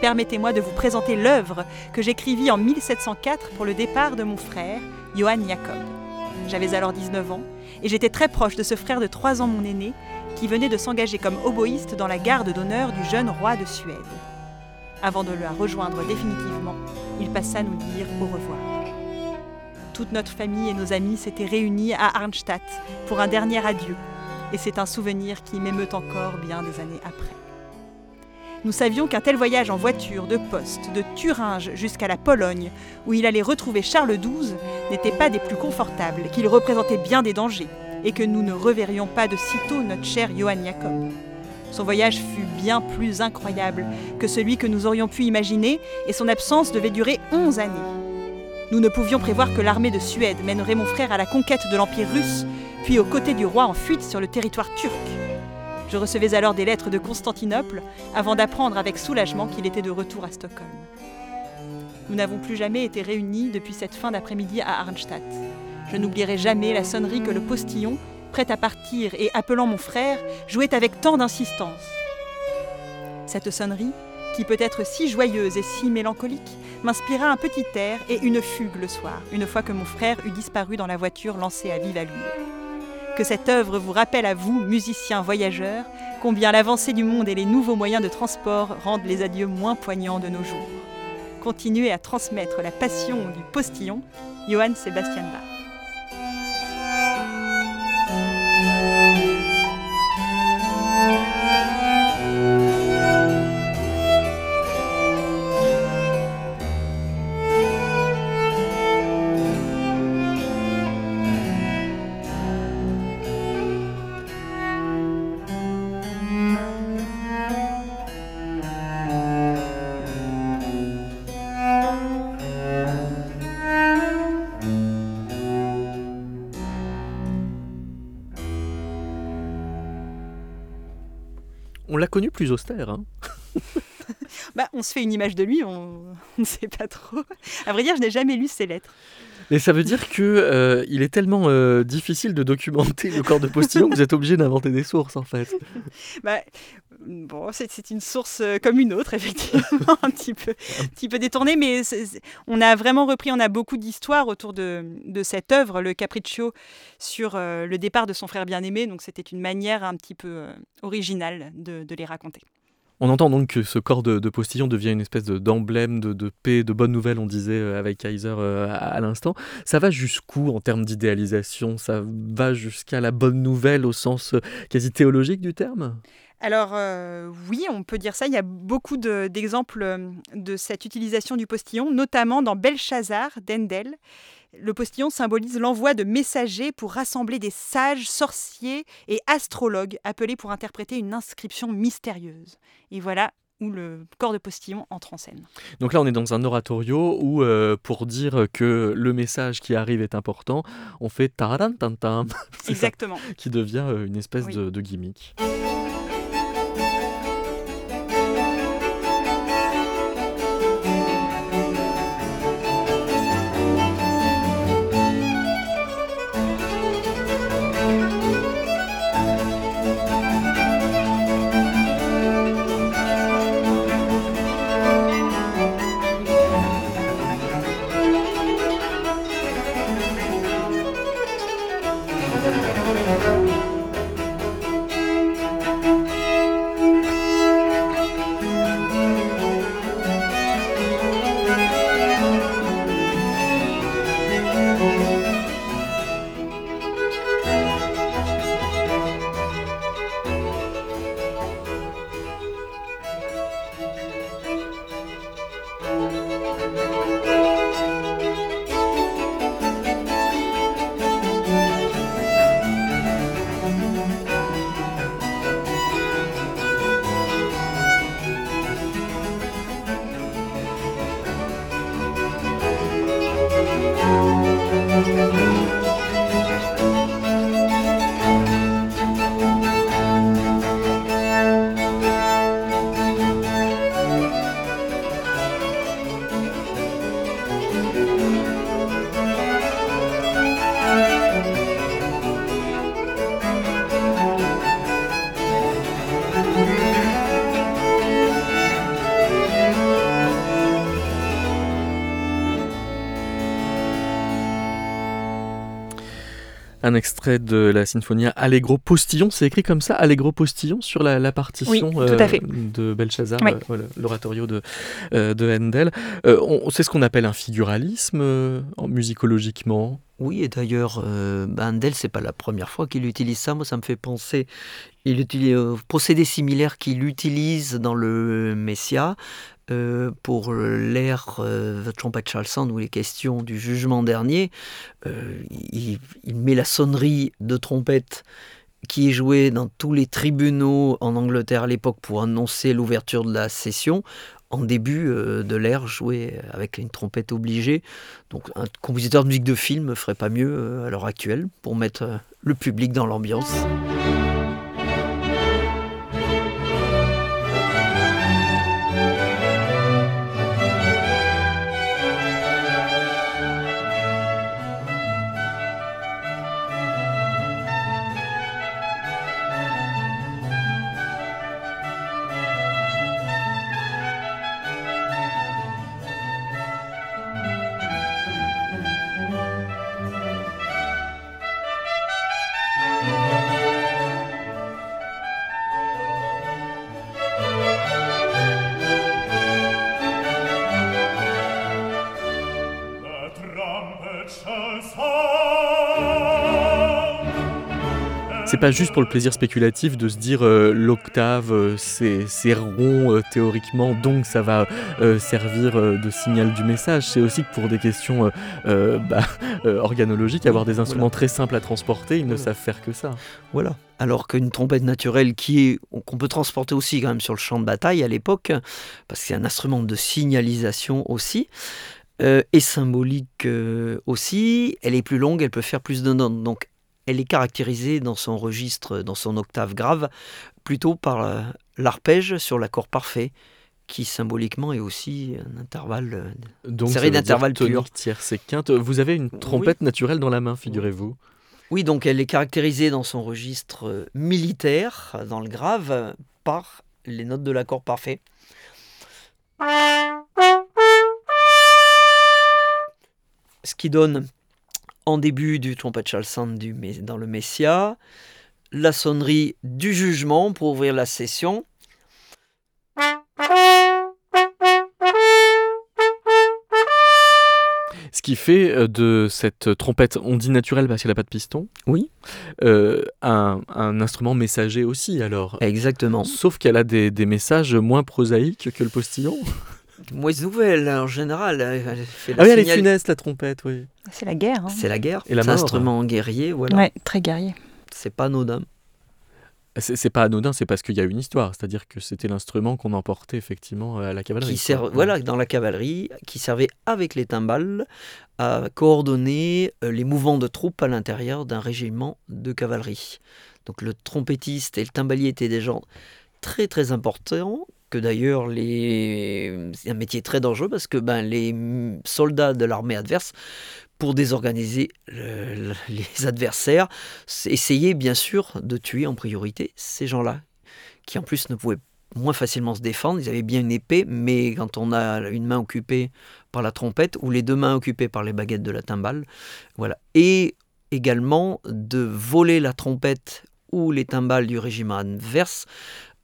permettez-moi de vous présenter l'œuvre que j'écrivis en 1704 pour le départ de mon frère, Johann Jacob. J'avais alors 19 ans et j'étais très proche de ce frère de 3 ans, mon aîné, qui venait de s'engager comme oboïste dans la garde d'honneur du jeune roi de Suède. Avant de le rejoindre définitivement, il passa nous dire au revoir. Toute notre famille et nos amis s'étaient réunis à Arnstadt pour un dernier adieu, et c'est un souvenir qui m'émeut encore bien des années après. Nous savions qu'un tel voyage en voiture de poste de Thuringe jusqu'à la Pologne, où il allait retrouver Charles XII, n'était pas des plus confortables, qu'il représentait bien des dangers, et que nous ne reverrions pas de sitôt notre cher Johann Jacob. Son voyage fut bien plus incroyable que celui que nous aurions pu imaginer, et son absence devait durer onze années. Nous ne pouvions prévoir que l'armée de Suède mènerait mon frère à la conquête de l'Empire russe, puis aux côtés du roi en fuite sur le territoire turc. Je recevais alors des lettres de Constantinople avant d'apprendre avec soulagement qu'il était de retour à Stockholm. Nous n'avons plus jamais été réunis depuis cette fin d'après-midi à Arnstadt. Je n'oublierai jamais la sonnerie que le postillon, prêt à partir et appelant mon frère, jouait avec tant d'insistance. Cette sonnerie, qui peut être si joyeuse et si mélancolique, m'inspira un petit air et une fugue le soir, une fois que mon frère eut disparu dans la voiture lancée à vive allure. Que cette œuvre vous rappelle à vous, musiciens voyageurs, combien l'avancée du monde et les nouveaux moyens de transport rendent les adieux moins poignants de nos jours. Continuez à transmettre la passion du postillon, Johann Sebastian Bach. L'a connu plus austère. Hein. bah, on se fait une image de lui, on ne sait pas trop. À vrai dire, je n'ai jamais lu ses lettres. Et ça veut dire que euh, il est tellement euh, difficile de documenter le corps de postillon que vous êtes obligé d'inventer des sources en fait. Bah, bon, c'est une source euh, comme une autre, effectivement, un petit peu, petit peu détournée, mais on a vraiment repris, on a beaucoup d'histoires autour de, de, cette œuvre, le Capriccio, sur le départ de son frère bien-aimé, donc c'était une manière un petit peu originale de les raconter. On entend donc que ce corps de, postillon devient une espèce d'emblème de, paix, de bonne nouvelle, on disait euh, avec Kaiser euh, à, l'instant. Ça va jusqu'où en termes d'idéalisation? Ça va jusqu'à la bonne nouvelle au sens euh, quasi théologique du terme? Alors oui, on peut dire ça. Il y a beaucoup d'exemples de, cette utilisation du postillon, notamment dans Belshazzar d'Endel, le postillon symbolise l'envoi de messagers pour rassembler des sages, sorciers et astrologues appelés pour interpréter une inscription mystérieuse. Et voilà où le corps de postillon entre en scène. Donc là, on est dans un oratorio où, euh, pour dire que le message qui arrive est important, on fait tarantantam. Exactement. qui devient euh, une espèce de, de gimmick. Un extrait de la sinfonia Allegro Postillon. C'est écrit comme ça, Allegro Postillon, sur la, partition euh, de Belshazzar, euh, l'oratorio de, euh, de Handel. c'est ce qu'on appelle un figuralisme musicologiquement. Oui, et d'ailleurs, bah, Handel, c'est pas la première fois qu'il utilise ça. Moi, ça me fait penser. Il utilise procédé similaire qu'il utilise dans le Messia. Euh, pour l'air euh, Shall Sound où il est question du jugement dernier, euh, il, met la sonnerie de trompette qui est jouée dans tous les tribunaux en Angleterre à l'époque pour annoncer l'ouverture de la session en début de l'air joué avec une trompette obligée. Donc un compositeur de musique de film ferait pas mieux à l'heure actuelle pour mettre le public dans l'ambiance. Pas juste pour le plaisir spéculatif de se dire euh, l'octave euh, c'est rond euh, théoriquement donc ça va servir de signal du message. C'est aussi que pour des questions bah, organologiques avoir des instruments très simples à transporter ils ne savent faire que ça. Voilà. Alors qu'une trompette naturelle qui est qu'on peut transporter aussi quand même sur le champ de bataille à l'époque parce que c'est un instrument de signalisation aussi et symbolique aussi. Elle est plus longue, elle peut faire plus de notes. Donc elle est caractérisée dans son registre, dans son octave grave, plutôt par l'arpège sur l'accord parfait, qui symboliquement est aussi un intervalle. euh, Donc, Série d'intervalles purs. tierce et quinte. Vous avez une trompette naturelle dans la main, figurez-vous. Oui, donc elle est caractérisée dans son registre euh, militaire, dans le grave, euh, par les notes de l'accord parfait. Ce qui donne, en début du trompette chalsant du, dans le Messia, la sonnerie du jugement pour ouvrir la session. Ce qui fait euh, de cette trompette, on dit naturelle parce qu'elle n'a pas de piston. Oui. Euh, un, un instrument messager aussi, alors. Exactement. Sauf qu'elle a des, des messages moins prosaïques que le postillon. Moins nouvelle en général. Elle fait la Ah oui, elle est signal- funeste, la trompette, oui. C'est la guerre. hein. C'est la guerre. Et la C'est un mort. instrument guerrier, voilà. Ouais, très guerrier. C'est pas anodin. C'est c'est pas anodin, c'est parce qu'il y a une histoire. C'est-à-dire que c'était l'instrument qu'on emportait effectivement à la cavalerie. qui quoi. sert, voilà, dans la cavalerie, qui servait avec les timbales à coordonner euh, les mouvements de troupes à l'intérieur d'un régiment de cavalerie. Donc le trompettiste et le timbalier étaient des gens très très importants, que d'ailleurs c'est un métier très dangereux parce que ben, les soldats de l'armée adverse, pour désorganiser le- le- les adversaires, essayaient bien sûr de tuer en priorité ces gens-là, qui en plus ne pouvaient moins facilement se défendre. Ils avaient bien une épée, mais quand on a une main occupée par la trompette ou les deux mains occupées par les baguettes de la timbale, voilà. Et également de voler la trompette ou les timbales du régiment adverse.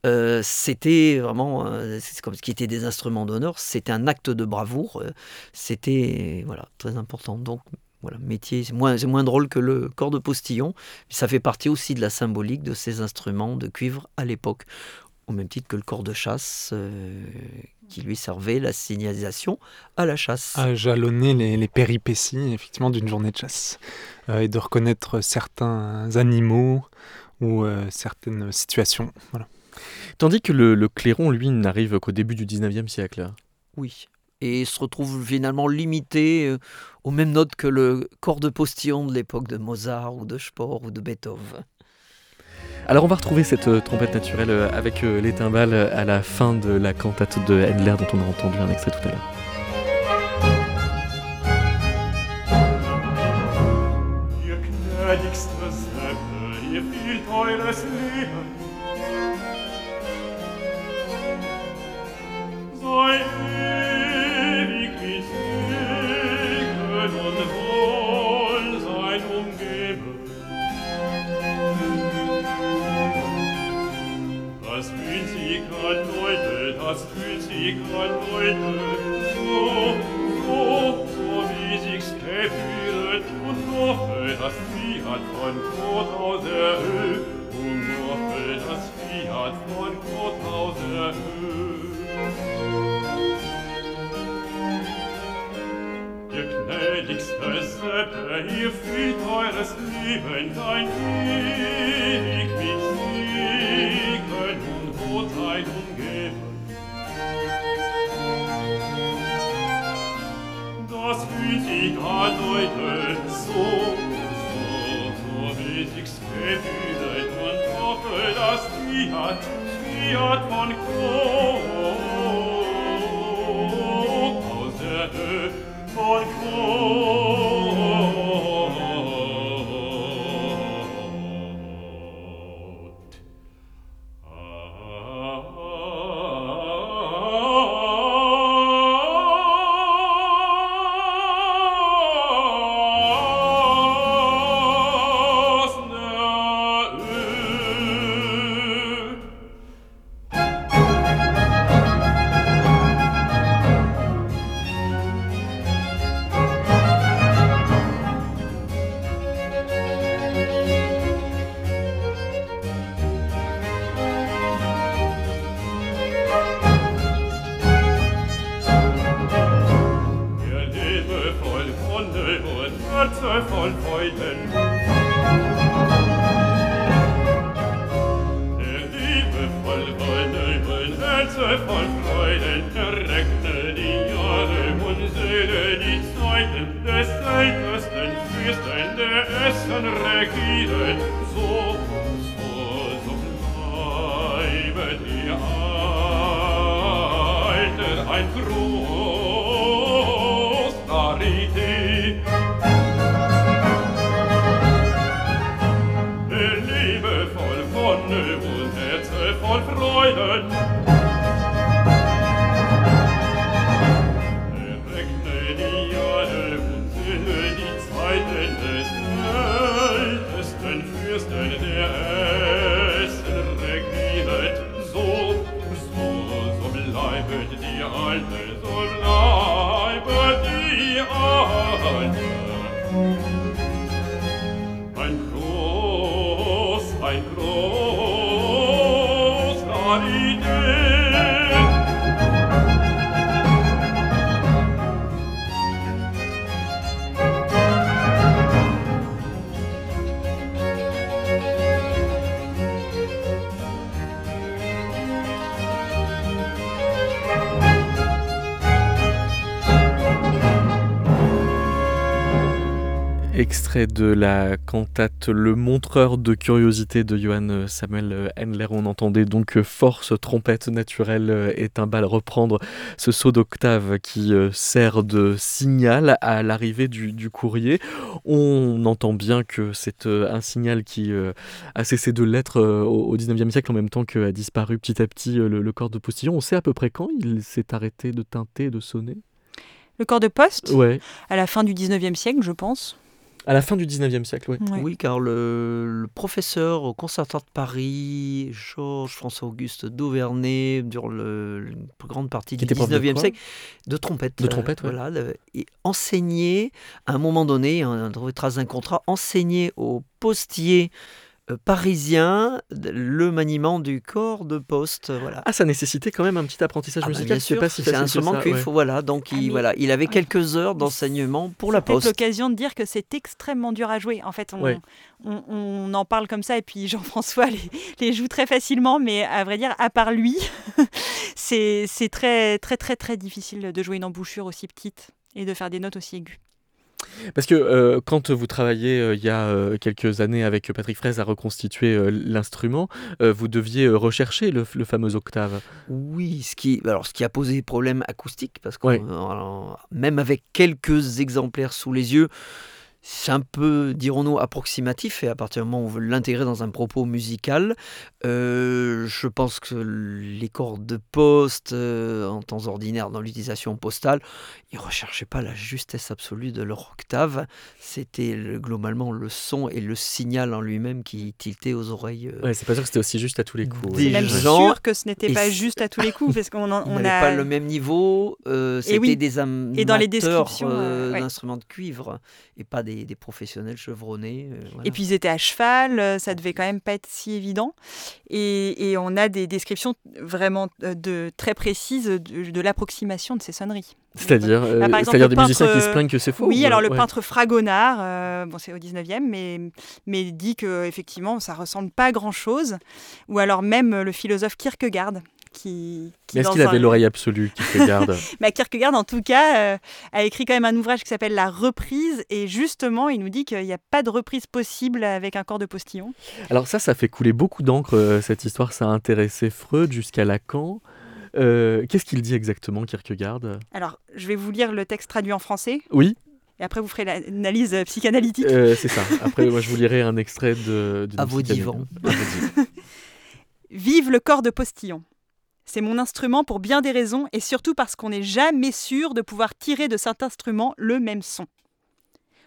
Euh, c'était vraiment, euh, comme ce qui était des instruments d'honneur, c'était un acte de bravoure, euh, c'était voilà très important. Donc voilà, métier, c'est moins, moins drôle que le corps de postillon, ça fait partie aussi de la symbolique de ces instruments de cuivre à l'époque au même titre que le corps de chasse euh, qui lui servait la signalisation à la chasse. à jalonner les, les péripéties effectivement d'une journée de chasse et de reconnaître certains animaux ou certaines situations. Voilà. Tandis que le, le clairon, lui, n'arrive qu'au début du 19e siècle. Oui. Et se retrouve finalement limité euh, aux mêmes notes que le corps de postillon de l'époque de Mozart ou de Spohr ou de Beethoven. Alors on va retrouver cette euh, trompette naturelle euh, avec les timbales à la fin de la cantate de Handler dont on a entendu un extrait tout à l'heure. Giuseppe, ihr Fried eures Lieben, dein ewig mich siegen und Wohlteil umgeben. Das Hütiger Leute, so, so, so wichtigst gewütet und hoffe, dass Fiat, Fiat von Kohl, Extrait de la cantate Le montreur de curiosité de Johann Samuel Endler. On entendait donc force, trompette naturelle euh, et timbale reprendre ce saut d'octave qui euh, sert de signal à l'arrivée du, du courrier. On entend bien que c'est euh, un signal qui euh, a cessé de l'être euh, au au 19e siècle en même temps qu'a disparu petit à petit euh, le, le corps de postillon. On sait à peu près quand il s'est arrêté de teinter de sonner? Le corps de poste, Ouais, à la fin du 19e siècle, je pense. À la fin du 19e siècle. Ouais. Oui, car le, le professeur au Conservatoire de Paris, Georges François-Auguste d'Auvernay, durant le, une grande partie du était prof de 19e quoi siècle, de trompette. De trompette, ouais. Voilà, le- et enseignait, à un moment donné, on a trouvé trace d'un contrat, enseignait aux postiers euh, parisiens le maniement du corps de poste. Voilà. Ah, ça nécessitait quand même un petit apprentissage Ah bah, musical. bien C'est sûr, pas si c'est un instrument qu'il ouais. faut, voilà, donc Ah, il, mais- voilà, il avait quelques heures d'enseignement pour la poste. l'occasion de dire que c'est extrêmement dur à jouer. En fait, on, Ouais. on, on en parle comme ça et puis Jean-François les, les joue très facilement, mais à vrai dire, à part lui, c'est c'est très, très, très, très difficile de jouer une embouchure aussi petite et de faire des notes aussi aiguës. Parce que euh, quand vous travaillez euh, il y a euh, quelques années avec Patrick Fraise à reconstituer l'instrument, vous deviez rechercher le, le fameux octave. Oui, ce qui, alors, ce qui a posé problème acoustique, parce que même avec quelques exemplaires sous les yeux, c'est un peu, dirons-nous, approximatif, et à partir du moment où on veut l'intégrer dans un propos musical, euh, je pense que les cordes de poste, euh, en temps ordinaire, dans l'utilisation postale, ils ne recherchaient pas la justesse absolue de leur octave, c'était le- globalement le son et le signal en lui-même qui tiltait aux oreilles. euh, Ouais, c'est pas sûr que c'était aussi juste à tous les coups. Des. Même gens- sûr que ce n'était pas juste à tous les coups, parce qu'on On on n'avait a... pas le même niveau. euh, C'était oui, des amateurs et dans les descriptions, euh, euh, ouais. d'instruments de cuivre et pas des, des professionnels chevronnés. euh, voilà. Et puis ils étaient à cheval, euh, ça devait quand même pas être si évident. Et, et on a des descriptions vraiment euh, de, très précises de, de l'approximation de ces sonneries. C'est-à-dire, euh, Bah, par exemple, c'est-à-dire le des musiciens qui se plaignent que c'est faux Oui, ou, alors euh, le ouais. peintre Fragonard, euh, bon, c'est au 19e, mais, mais dit que effectivement ça ressemble pas à grand-chose. Ou alors même euh, le philosophe Kierkegaard. Qui, qui Mais est-ce qu'il avait un- l'oreille absolue garde Bah, Kierkegaard, en tout cas, euh, a écrit quand même un ouvrage qui s'appelle La reprise. Et justement, il nous dit qu'il n'y a pas de reprise possible avec un corps de postillon. Alors ça, ça fait couler beaucoup d'encre, euh, cette histoire. Ça a intéressé Freud jusqu'à Lacan. Euh, Qu'est-ce qu'il dit exactement, Kierkegaard? Alors, je vais vous lire le texte traduit en français. Oui, Et après, vous ferez l'analyse psychanalytique. euh, c'est ça. Après, moi, je vous lirai un extrait de... divans. À vos divans. Vive le corps de postillon. C'est mon instrument pour bien des raisons et surtout parce qu'on n'est jamais sûr de pouvoir tirer de cet instrument le même son.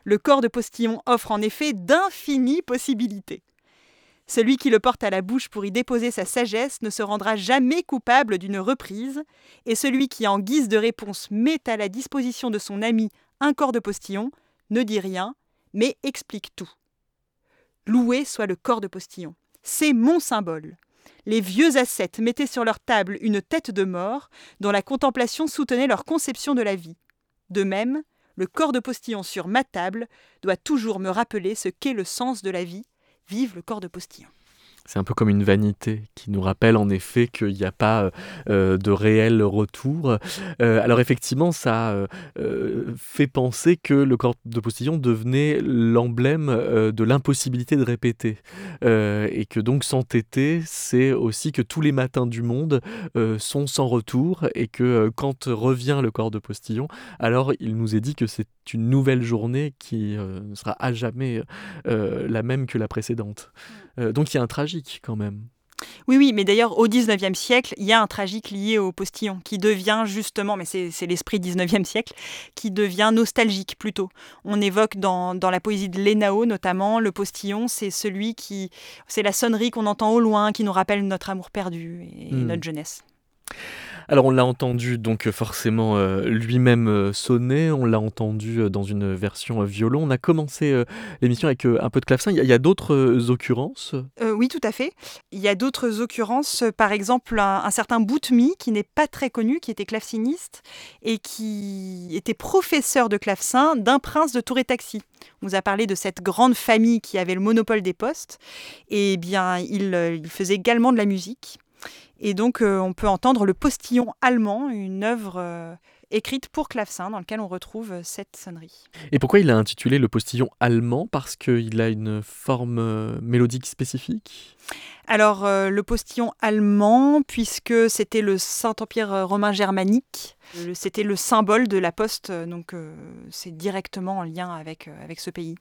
Le corps de postillon offre en effet d'infinies possibilités. Celui qui le porte à la bouche pour y déposer sa sagesse ne se rendra jamais coupable d'une reprise, et celui qui, en guise de réponse, met à la disposition de son ami un corps de postillon ne dit rien, mais explique tout. Loué soit le corps de postillon. C'est mon symbole. Les vieux ascètes mettaient sur leur table une tête de mort dont la contemplation soutenait leur conception de la vie. De même, le corps de postillon sur ma table doit toujours me rappeler ce qu'est le sens de la vie. Vive le corps de postillon. C'est un peu comme une vanité qui nous rappelle en effet qu'il n'y a pas euh, de réel retour. Euh, alors effectivement, ça euh, fait penser que le corps de postillon devenait l'emblème de l'impossibilité de répéter. et que donc s'entêter, c'est aussi que tous les matins du monde sont sans retour et que quand revient le corps de postillon, alors il nous est dit que c'est une nouvelle journée qui ne sera à jamais la même que la précédente. donc il y a un tragique quand même. Oui, oui, mais d'ailleurs, au 19e siècle, il y a un tragique lié au postillon qui devient justement, mais c'est l'esprit 19e siècle, qui devient nostalgique plutôt. On évoque dans, dans la poésie de Lénao notamment, le postillon, c'est celui qui. C'est la sonnerie qu'on entend au loin, qui nous rappelle notre amour perdu et hmm. notre jeunesse. Alors on l'a entendu donc forcément euh, lui-même euh, sonner, on l'a entendu euh, dans une version violon. On a commencé l'émission avec un peu de clavecin. Il y a, d'autres occurrences? Oui, tout à fait. Il y a d'autres occurrences. Par exemple, un, certain Boutmi qui n'est pas très connu, qui était claveciniste et qui était professeur de clavecin d'un prince de Touré-Taxi. On vous a parlé de cette grande famille qui avait le monopole des postes. Et eh bien, il faisait également de la musique. Et donc, euh, on peut entendre Le Postillon allemand, une œuvre euh, écrite pour clavecin dans laquelle on retrouve euh, cette sonnerie. Et pourquoi il a intitulé Le Postillon allemand? Parce qu'il a une forme mélodique spécifique? Alors, le postillon allemand, puisque c'était le Saint-Empire romain germanique, c'était le symbole de la poste, donc c'est directement en lien avec, avec ce pays.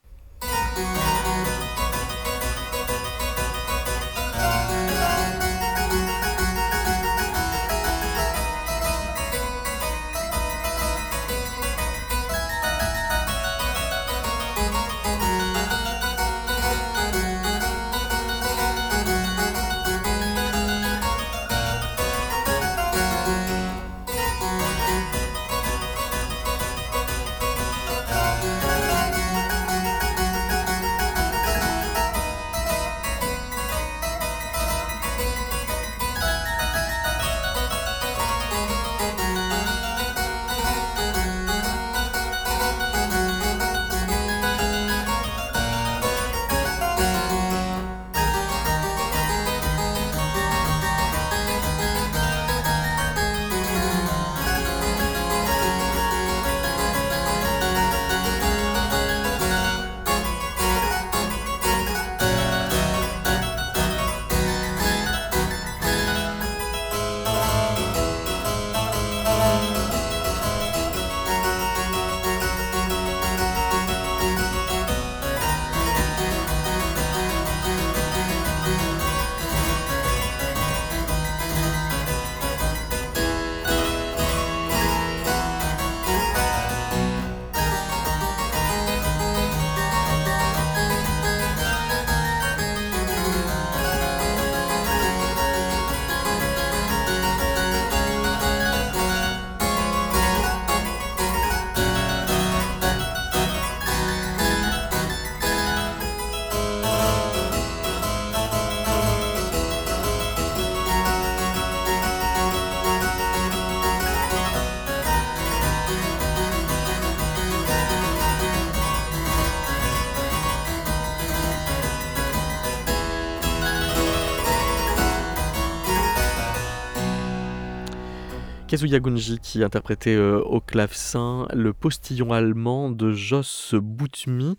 Kazuya Gunji qui interprétait euh, au clavecin le postillon allemand de Jos Boutmi,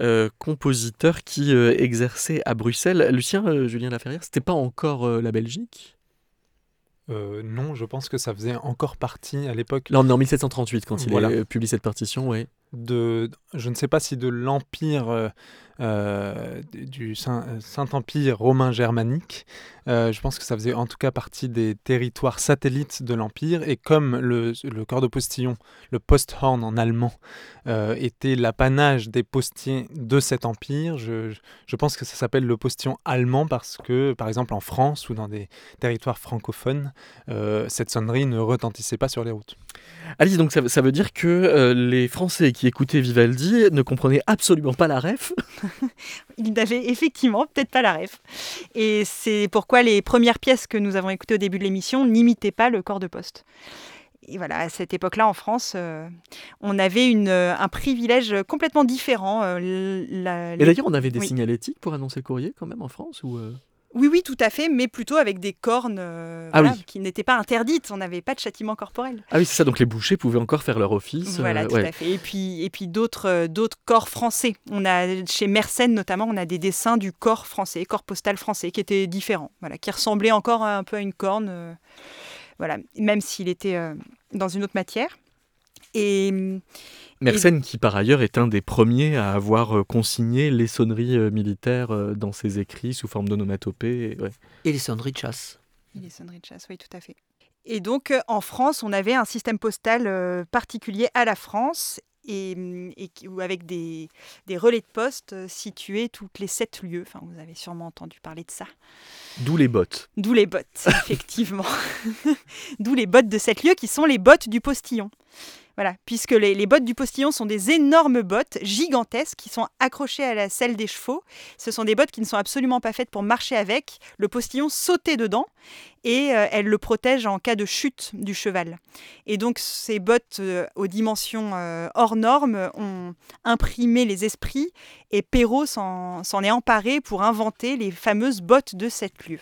euh, compositeur qui euh, exerçait à Bruxelles. Lucien, Julien Laferrière, c'était pas encore la Belgique? Non, je pense que ça faisait encore partie à l'époque. Là, on est en 1738 quand il a publié cette partition, oui. De, je ne sais pas si de l'empire euh, du Saint-Empire romain germanique. Euh, je pense que ça faisait en tout cas partie des territoires satellites de l'Empire. Et comme le, corps de postillon, le Posthorn en allemand, euh, était l'apanage des postiers de cet empire, je, je pense que ça s'appelle le postillon allemand parce que, par exemple, en France ou dans des territoires francophones, cette sonnerie ne retentissait pas sur les routes. Alice, donc ça, ça veut dire que les Français qui écoutaient Vivaldi ne comprenaient absolument pas la ref il n'avait effectivement peut-être pas la ref. Et c'est pourquoi les premières pièces que nous avons écoutées au début de l'émission n'imitaient pas le corps de poste. Et voilà, à cette époque-là, en France, euh, on avait une, euh, un privilège complètement différent. Euh, Et d'ailleurs, on avait des signalétiques pour annoncer le courrier quand même en France ou Oui, oui, tout à fait, mais plutôt avec des cornes euh, Ah voilà, oui. qui n'étaient pas interdites. On n'avait pas de châtiment corporel. Ah oui, c'est ça, donc les bouchers pouvaient encore faire leur office. Voilà, euh, tout ouais. à fait. Et puis, et puis d'autres, euh, d'autres corps français. On a chez Mersenne notamment, on a des dessins du corps français, corps postal français, qui étaient différents, voilà, qui ressemblaient encore un peu à une corne, euh, voilà, même s'il était dans une autre matière. Et Mersenne, qui par ailleurs est un des premiers à avoir euh, consigné les sonneries euh, militaires euh, dans ses écrits sous forme d'onomatopée. et- ouais. Et les sonneries de chasse. Il est sonnerie de chasse, oui, tout à fait. Et donc, en France, on avait un système postal particulier à la France, et, et qui- où avec des, des relais de poste situés toutes les sept lieux. Enfin, vous avez sûrement entendu parler de ça. D'où les bottes. D'où les bottes, effectivement. D'où les bottes de sept lieux qui sont les bottes du postillon. Voilà, puisque les, bottes du postillon sont des énormes bottes gigantesques qui sont accrochées à la selle des chevaux. Ce sont des bottes qui ne sont absolument pas faites pour marcher avec. Le postillon sautait dedans et euh, elles le protègent en cas de chute du cheval. Et donc ces bottes euh, aux dimensions euh, hors normes ont imprimé les esprits et Perrault s'en est emparé pour inventer les fameuses bottes de sept lieux.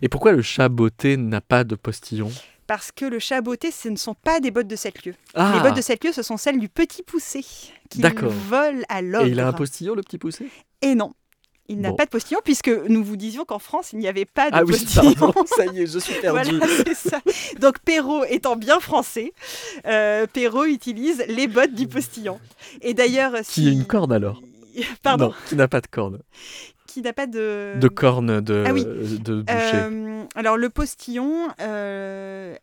Et pourquoi le chat botté n'a pas de postillon? Parce que le chat botté, ce ne sont pas des bottes de sept lieux. Ah Les bottes de sept lieux, ce sont celles du petit poussé qui D'accord. vole à l'ogre. Et il a un postillon, le petit poussé? Et non, il n'a Bon. pas de postillon puisque nous vous disions qu'en France, il n'y avait pas de Ah oui, postillon. pardon, ça y est, je suis perdu. Voilà, c'est ça. Donc Perrault étant bien français, euh, Perrault utilise les bottes du postillon. Et d'ailleurs, Qui a une corne alors? Pardon, Non, qui n'a pas de corne. Qui n'a pas de De corne de, Ah oui. de boucher. Euh, alors le postillon. euh,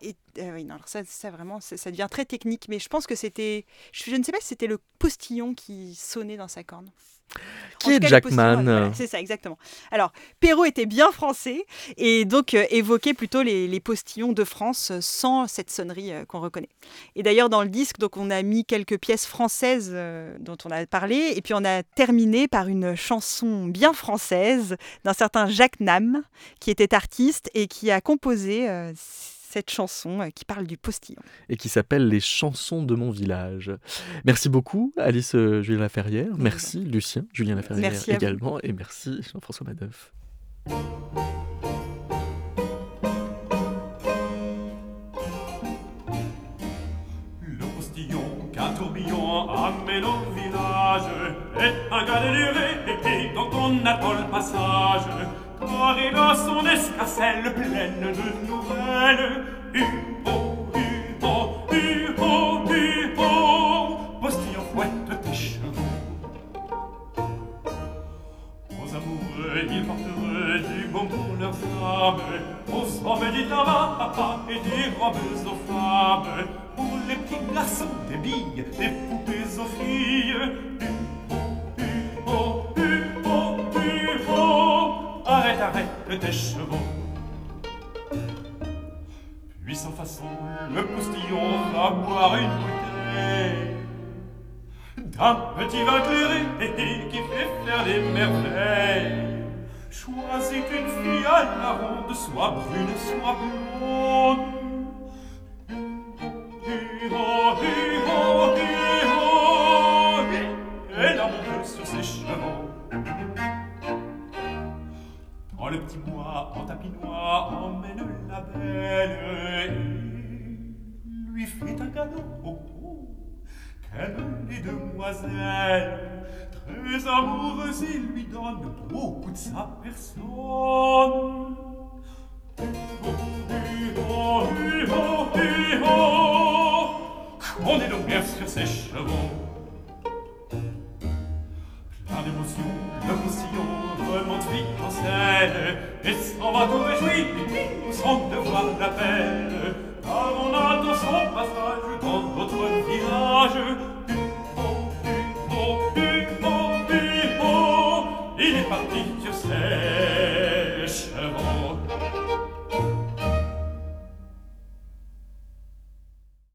est- euh, oui, non, alors ça, ça vraiment, ça, ça devient très technique, mais je pense que c'était, je, je ne sais pas si c'était le postillon qui sonnait dans sa corne. Qui est Jackman voilà, C'est ça, exactement. Alors, Perrault était bien français et donc euh, évoquait plutôt les, les postillons de France euh, sans cette sonnerie euh, qu'on reconnaît. Et d'ailleurs, dans le disque, donc, on a mis quelques pièces françaises euh, dont on a parlé et puis on a terminé par une chanson bien française d'un certain Jacques Nam, qui était artiste et qui a composé cette chanson euh, qui parle du postillon. et qui s'appelle Les chansons de mon village. Merci beaucoup, Alice euh, Julien Laferrière. Merci, Lucien Julien Laferrière Merci également. Et merci, Jean-François Madoff. Le postillon qu'un tourbillon amène au village un gars dont on attend le passage. Car il a son escarcelle pleine de nouvelles. Hu-ho, hu-ho, hu-ho, hu-ho. Postillon fouette tes chevaux. Aux amoureux, ils porteraient du bon pour leurs âmes. Aux hommes, dit là-bas, et des robes aux femmes. Pour les petits garçons, des billes, des poupées aux filles. Arrête, tes chevaux. Puis sans façon, le postillon va boire une bouteille d'un petit vin clairé qui fait faire des merveilles. Choisis une fille à la ronde, soit brune, soit blonde. Hi-ho, hi-ho, le petit bois, en tapinois, emmène la belle et lui fait un cadeau. Oh, oh, qu'aiment les demoiselles. Très amoureuse, il lui donne beaucoup de sa personne. On est donc bien sur ses chevaux. Plein d'émotion, le postillon remonte en scène. Et s'en va tout réjoui, nous devoir la peine. Car on attend son passage dans notre village Humo, Humo, Humo, Humo Il est parti sur scène.